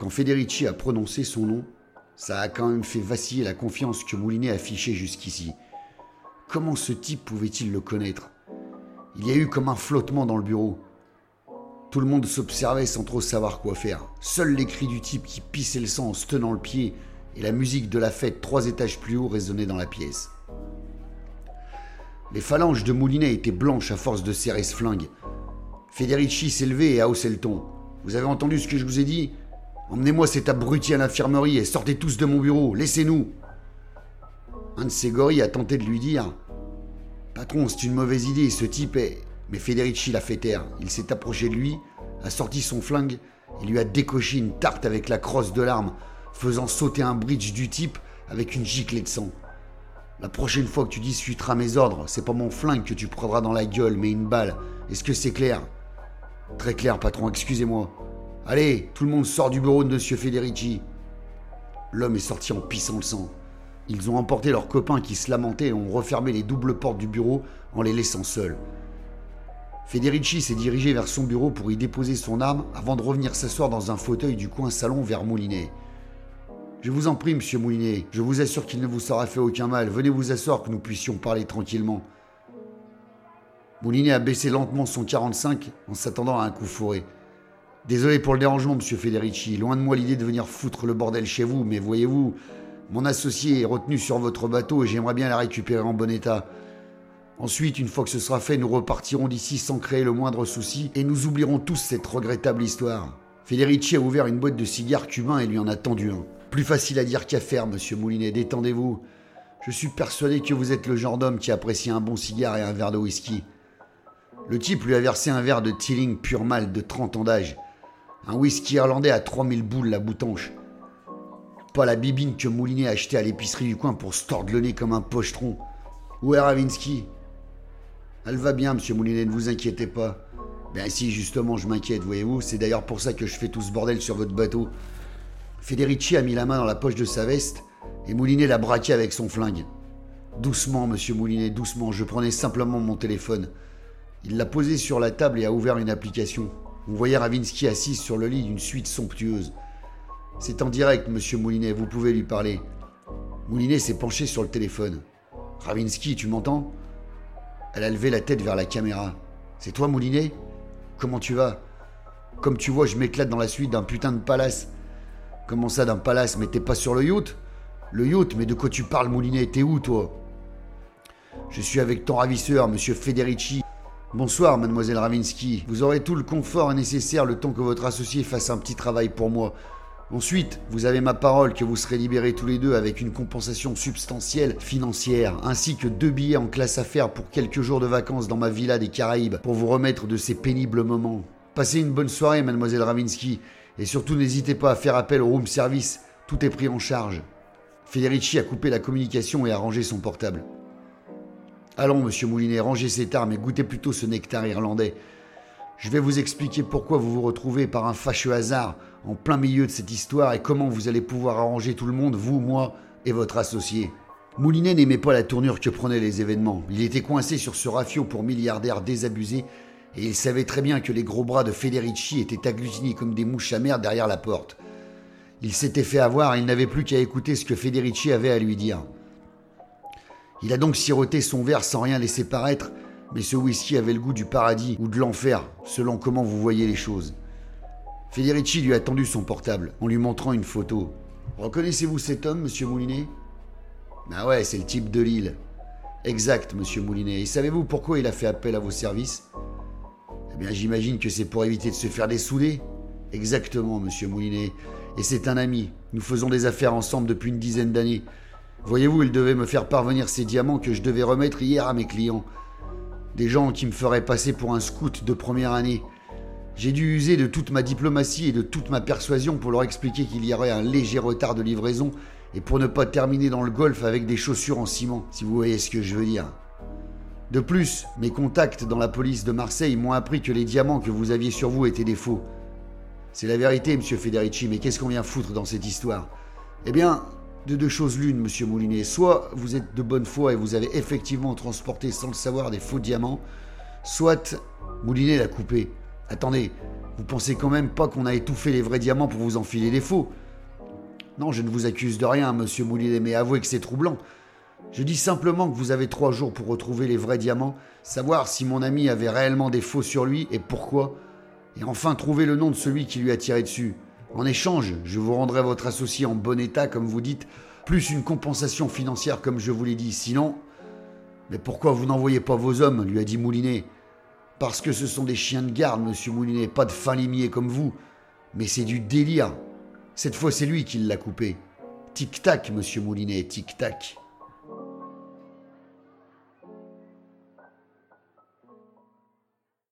Quand Federici a prononcé son nom, ça a quand même fait vaciller la confiance que Moulinet affichait jusqu'ici. Comment ce type pouvait-il le connaître? Il y a eu comme un flottement dans le bureau. Tout le monde s'observait sans trop savoir quoi faire. Seuls les cris du type qui pissait le sang en se tenant le pied et la musique de la fête trois étages plus haut résonnaient dans la pièce. Les phalanges de Moulinet étaient blanches à force de serrer ce flingue. Federici s'est levé et a haussé le ton. Vous avez entendu ce que je vous ai dit? Emmenez-moi cet abruti à l'infirmerie et sortez tous de mon bureau, laissez-nous Un de ces gorilles a tenté de lui dire Patron, c'est une mauvaise idée, ce type est. Mais Federici l'a fait taire. Il s'est approché de lui, a sorti son flingue et lui a décoché une tarte avec la crosse de l'arme, faisant sauter un bridge du type avec une giclée de sang. La prochaine fois que tu discuteras mes ordres, c'est pas mon flingue que tu prendras dans la gueule, mais une balle. Est-ce que c'est clair? Très clair, patron, excusez-moi. Allez, tout le monde sort du bureau de Monsieur Federici. L'homme est sorti en pissant le sang. Ils ont emporté leurs copains qui se lamentaient et ont refermé les doubles portes du bureau en les laissant seuls. Federici s'est dirigé vers son bureau pour y déposer son arme avant de revenir s'asseoir dans un fauteuil du coin salon vers Moulinet. Je vous en prie, monsieur Moulinet, je vous assure qu'il ne vous sera fait aucun mal. Venez vous asseoir que nous puissions parler tranquillement. Moulinet a baissé lentement son 45 en s'attendant à un coup fourré. Désolé pour le dérangement, monsieur Federici. Loin de moi l'idée de venir foutre le bordel chez vous, mais voyez-vous, mon associé est retenu sur votre bateau et j'aimerais bien la récupérer en bon état. Ensuite, une fois que ce sera fait, nous repartirons d'ici sans créer le moindre souci et nous oublierons tous cette regrettable histoire. Federici a ouvert une boîte de cigares cubains et lui en a tendu un. Plus facile à dire qu'à faire, monsieur Moulinet, détendez-vous. Je suis persuadé que vous êtes le genre d'homme qui apprécie un bon cigare et un verre de whisky. Le type lui a versé un verre de Tilling pur mal de 30 ans d'âge. Un whisky irlandais à 3000 boules la boutanche. Pas la bibine que Moulinet a achetée à l'épicerie du coin pour se tordre le nez comme un pochetron. Où est Ravinsky? Elle va bien, monsieur Moulinet, ne vous inquiétez pas. Ben si, justement, je m'inquiète, voyez-vous. C'est d'ailleurs pour ça que je fais tout ce bordel sur votre bateau. Federici a mis la main dans la poche de sa veste et Moulinet l'a braqué avec son flingue. Doucement, monsieur Moulinet, doucement, je prenais simplement mon téléphone. Il l'a posé sur la table et a ouvert une application. On voyait Ravinsky assis sur le lit d'une suite somptueuse. C'est en direct, monsieur Moulinet, vous pouvez lui parler. Moulinet s'est penché sur le téléphone. Ravinsky, tu m'entends? Elle a levé la tête vers la caméra. C'est toi, Moulinet? Comment tu vas? Comme tu vois, je m'éclate dans la suite d'un putain de palace. Comment ça d'un palace? Mais t'es pas sur le yacht? Le yacht Mais de quoi tu parles, Moulinet? T'es où, toi? Je suis avec ton ravisseur, monsieur Federici. Bonsoir, mademoiselle Ravinsky. Vous aurez tout le confort nécessaire le temps que votre associé fasse un petit travail pour moi. Ensuite, vous avez ma parole que vous serez libérés tous les deux avec une compensation substantielle financière, ainsi que deux billets en classe affaires pour quelques jours de vacances dans ma villa des Caraïbes pour vous remettre de ces pénibles moments. Passez une bonne soirée, mademoiselle Ravinsky, et surtout, n'hésitez pas à faire appel au room service. Tout est pris en charge. Federici a coupé la communication et a rangé son portable. Allons, monsieur Moulinet, rangez cette arme et goûtez plutôt ce nectar irlandais. Je vais vous expliquer pourquoi vous vous retrouvez par un fâcheux hasard en plein milieu de cette histoire et comment vous allez pouvoir arranger tout le monde, vous, moi et votre associé. Moulinet n'aimait pas la tournure que prenaient les événements. Il était coincé sur ce rafio pour milliardaire désabusé et il savait très bien que les gros bras de Federici étaient agglutinés comme des mouches amères derrière la porte. Il s'était fait avoir et il n'avait plus qu'à écouter ce que Federici avait à lui dire. Il a donc siroté son verre sans rien laisser paraître, mais ce whisky avait le goût du paradis ou de l'enfer, selon comment vous voyez les choses. Federici lui a tendu son portable en lui montrant une photo. Reconnaissez-vous cet homme, monsieur Moulinet? Ben ouais, c'est le type de Lille. Exact, monsieur Moulinet. Et savez-vous pourquoi il a fait appel à vos services? Eh bien, j'imagine que c'est pour éviter de se faire dessouder. Exactement, monsieur Moulinet. Et c'est un ami. Nous faisons des affaires ensemble depuis une dizaine d'années. Voyez-vous, il devait me faire parvenir ces diamants que je devais remettre hier à mes clients. Des gens qui me feraient passer pour un scout de première année. J'ai dû user de toute ma diplomatie et de toute ma persuasion pour leur expliquer qu'il y aurait un léger retard de livraison et pour ne pas terminer dans le golfe avec des chaussures en ciment, si vous voyez ce que je veux dire. De plus, mes contacts dans la police de Marseille m'ont appris que les diamants que vous aviez sur vous étaient des faux. C'est la vérité, monsieur Federici, mais qu'est-ce qu'on vient foutre dans cette histoire? Eh bien, de deux choses l'une, monsieur Moulinet. Soit vous êtes de bonne foi et vous avez effectivement transporté sans le savoir des faux diamants, soit Moulinet l'a coupé. Attendez, Vous pensez quand même pas qu'on a étouffé les vrais diamants pour vous enfiler les faux? Non, je ne vous accuse de rien, monsieur Moulinet, mais avouez que c'est troublant. Je dis simplement que vous avez trois jours pour retrouver les vrais diamants, savoir si mon ami avait réellement des faux sur lui et pourquoi, et enfin trouver le nom de celui qui lui a tiré dessus. En échange, je vous rendrai votre associé en bon état, comme vous dites, plus une compensation financière, comme je vous l'ai dit. Sinon. Mais pourquoi vous n'envoyez pas vos hommes lui a dit Moulinet. Parce que ce sont des chiens de garde, monsieur Moulinet, pas de fin limier comme vous. Mais c'est du délire. Cette fois, c'est lui qui l'a coupé. Tic-tac, monsieur Moulinet, tic-tac.